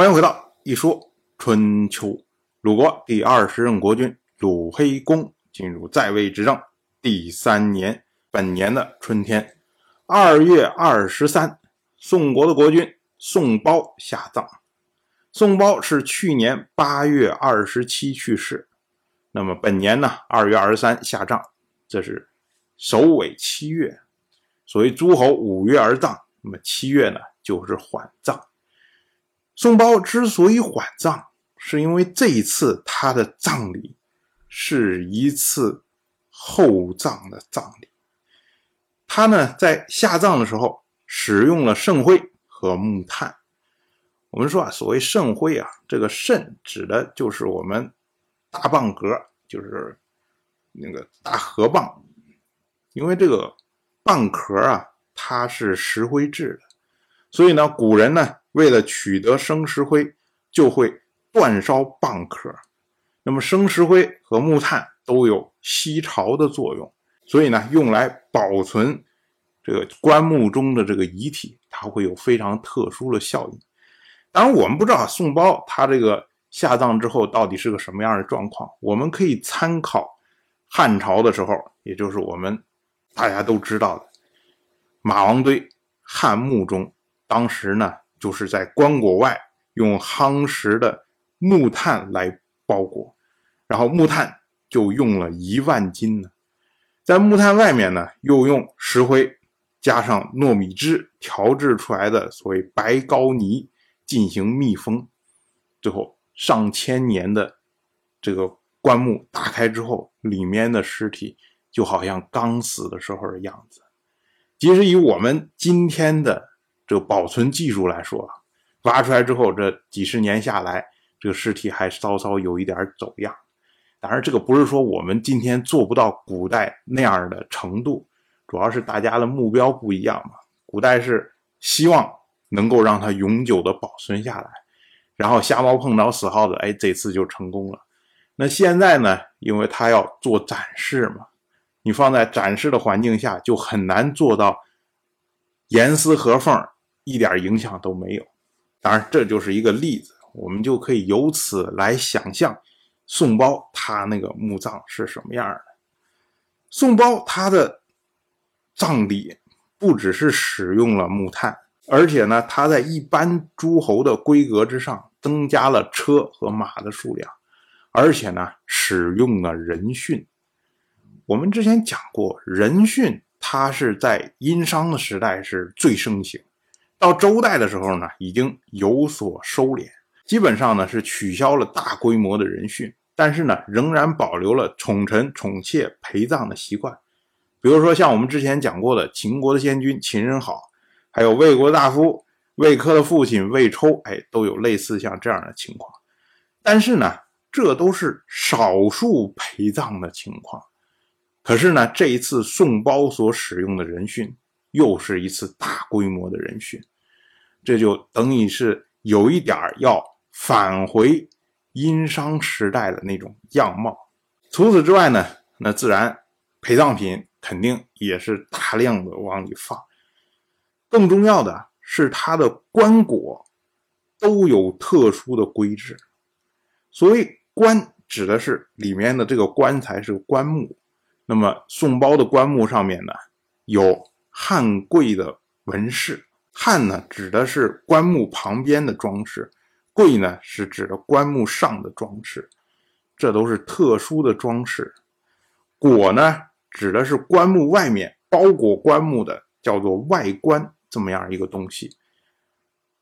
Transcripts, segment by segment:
欢迎回到一说春秋。鲁国第二十任国君鲁黑公进入在位执政第三年，本年的春天，二月二十三，宋国的国君宋褒下葬。宋褒是去年八月二十七去世，那么本年呢，二月二十三下葬，这是首尾七月。所谓诸侯五月而葬，那么七月呢，就是缓葬。宋包之所以缓葬，是因为这一次他的葬礼是一次厚葬的葬礼。他呢在下葬的时候使用了圣灰和木炭。我们说啊，所谓圣灰啊，这个圣指的就是我们大蚌壳，就是那个大河蚌，因为这个蚌壳啊，它是石灰质的，所以呢，古人呢。为了取得生石灰，就会煅烧蚌壳。那么生石灰和木炭都有吸潮的作用，所以呢，用来保存这个棺木中的这个遗体，它会有非常特殊的效应。当然，我们不知道宋包他这个下葬之后到底是个什么样的状况。我们可以参考汉朝的时候，也就是我们大家都知道的马王堆汉墓中，当时呢。就是在棺椁外用夯实的木炭来包裹，然后木炭就用了一万斤呢。在木炭外面呢，又用石灰加上糯米汁调制出来的所谓白膏泥进行密封，最后上千年的这个棺木打开之后，里面的尸体就好像刚死的时候的样子。即使以我们今天的。这个保存技术来说，挖出来之后，这几十年下来，这个尸体还稍稍有一点走样。当然，这个不是说我们今天做不到古代那样的程度，主要是大家的目标不一样嘛。古代是希望能够让它永久的保存下来，然后瞎猫碰着死耗子，哎，这次就成功了。那现在呢，因为它要做展示嘛，你放在展示的环境下，就很难做到严丝合缝。一点影响都没有，当然这就是一个例子，我们就可以由此来想象宋包他那个墓葬是什么样的。宋包他的葬礼不只是使用了木炭，而且呢，他在一般诸侯的规格之上增加了车和马的数量，而且呢，使用了人殉。我们之前讲过，人殉它是在殷商的时代是最盛行。到周代的时候呢，已经有所收敛，基本上呢是取消了大规模的人殉，但是呢仍然保留了宠臣宠妾陪葬的习惯。比如说像我们之前讲过的秦国的先君秦人好，还有魏国大夫魏科的父亲魏抽，哎，都有类似像这样的情况。但是呢，这都是少数陪葬的情况。可是呢，这一次宋包所使用的人殉，又是一次大规模的人殉。这就等于是有一点要返回殷商时代的那种样貌。除此之外呢，那自然陪葬品肯定也是大量的往里放。更重要的是，它的棺椁都有特殊的规制。所谓棺，指的是里面的这个棺材是棺木。那么宋包的棺木上面呢，有汉贵的纹饰。汉呢，指的是棺木旁边的装饰；贵呢，是指的棺木上的装饰。这都是特殊的装饰。椁呢，指的是棺木外面包裹棺木的，叫做外棺，这么样一个东西。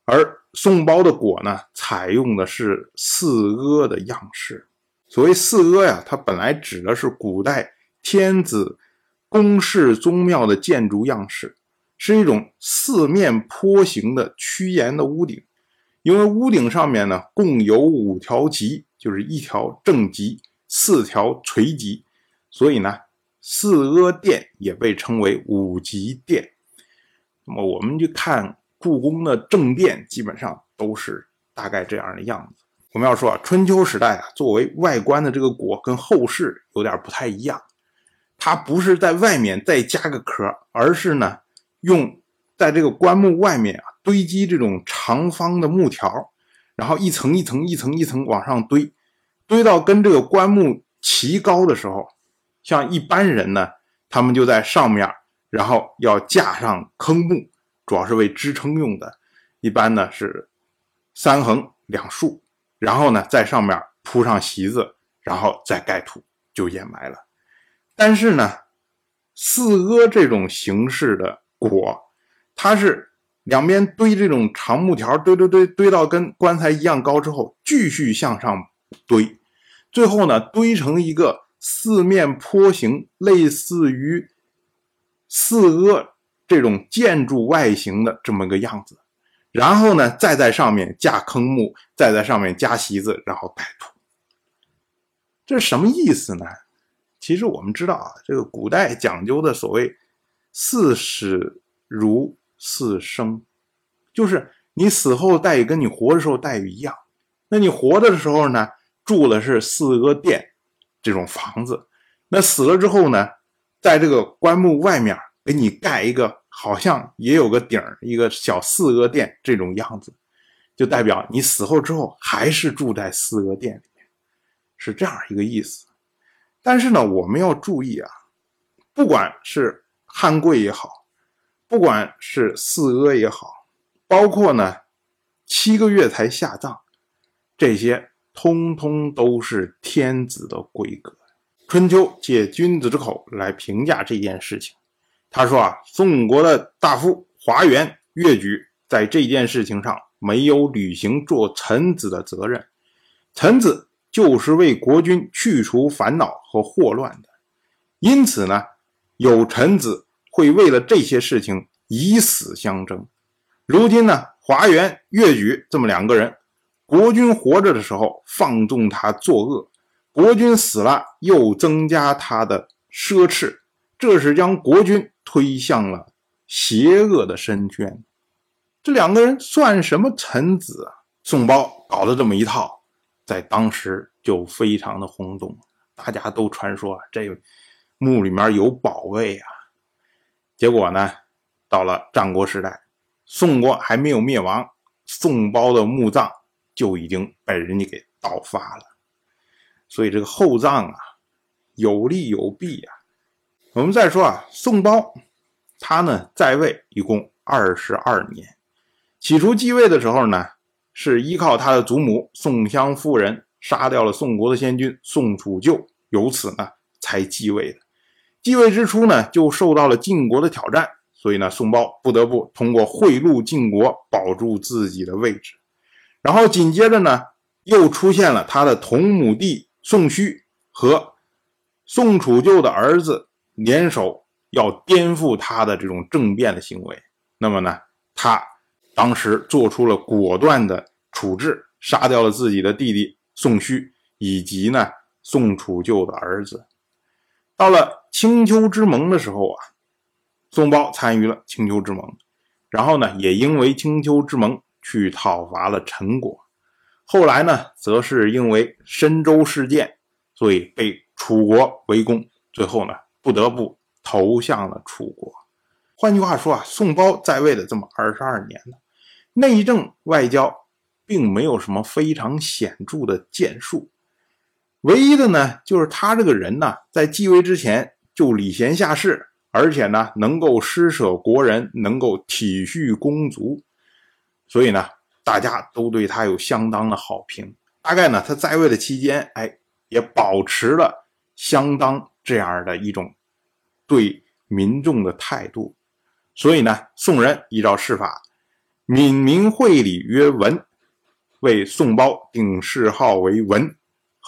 而宋包的椁呢，采用的是四阿的样式。所谓四阿呀，它本来指的是古代天子宫室宗庙的建筑样式。是一种四面坡形的曲檐的屋顶，因为屋顶上面呢共有五条脊，就是一条正脊，四条垂脊，所以呢四阿殿也被称为五极殿。那么我们去看故宫的正殿，基本上都是大概这样的样子。我们要说啊，春秋时代啊，作为外观的这个椁跟后世有点不太一样，它不是在外面再加个壳，而是呢。用在这个棺木外面啊堆积这种长方的木条，然后一层一层一层一层往上堆，堆到跟这个棺木齐高的时候，像一般人呢，他们就在上面，然后要架上坑木，主要是为支撑用的，一般呢是三横两竖，然后呢在上面铺上席子，然后再盖土就掩埋了。但是呢，四阿这种形式的椁，它是两边堆这种长木条，堆堆堆堆到跟棺材一样高之后，继续向上堆，最后呢堆成一个四面坡形，类似于四阿这种建筑外形的这么个样子，然后呢再在上面架坑木，再在上面加席子，然后盖土。这是什么意思呢？其实我们知道啊，这个古代讲究的所谓“四死如四生”，就是你死后的待遇跟你活的时候待遇一样。那你活的时候呢，住的是四阿殿这种房子；那死了之后呢，在这个棺木外面给你盖一个好像也有个顶一个小四阿殿这种样子，就代表你死后之后还是住在四阿殿里面，是这样一个意思。但是呢，我们要注意啊，不管是汉贵也好，不管是四阿也好，包括呢七个月才下葬，这些通通都是天子的规格。春秋借君子之口来评价这件事情，他说啊，宋国的大夫华元、越举在这件事情上没有履行做臣子的责任，臣子。就是为国君去除烦恼和祸乱的，因此呢，有臣子会为了这些事情以死相争。如今呢，华元、越举这么两个人，国君活着的时候放纵他作恶，国君死了又增加他的奢侈，这是将国君推向了邪恶的深渊。这两个人算什么臣子啊？宋包搞了这么一套。在当时就非常的轰动，大家都传说这墓里面有宝贝啊。结果呢，到了战国时代，宋国还没有灭亡，宋包的墓葬就已经被人家给盗发了。所以这个厚葬啊，有利有弊啊。我们再说啊，宋包他呢在位一共二十二年，起初继位的时候呢。是依靠他的祖母宋襄夫人杀掉了宋国的先君宋楚臼，由此呢才继位的。继位之初呢，就受到了晋国的挑战，所以呢，宋包不得不通过贿赂晋国保住自己的位置。然后紧接着呢，又出现了他的同母弟宋须和宋楚旧的儿子联手要颠覆他的这种政变的行为。那么呢，他。当时做出了果断的处置，杀掉了自己的弟弟宋须，以及呢宋楚旧的儿子。到了青丘之盟的时候啊，宋包参与了青丘之盟，然后呢也因为青丘之盟去讨伐了陈国。后来呢，则是因为申州事件，所以被楚国围攻，最后呢不得不投向了楚国。换句话说啊，宋包在位的这么二十二年呢。内政外交并没有什么非常显著的建树，唯一的呢，就是他这个人呢，在继位之前就礼贤下士，而且呢，能够施舍国人，能够体恤公族，所以呢，大家都对他有相当的好评。大概呢，他在位的期间，哎，也保持了相当这样的一种对民众的态度，所以呢，宋人依照谥法。闽民会礼曰文，为宋包定谥号为文，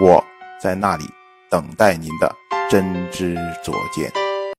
我在那里等待您的真知灼见。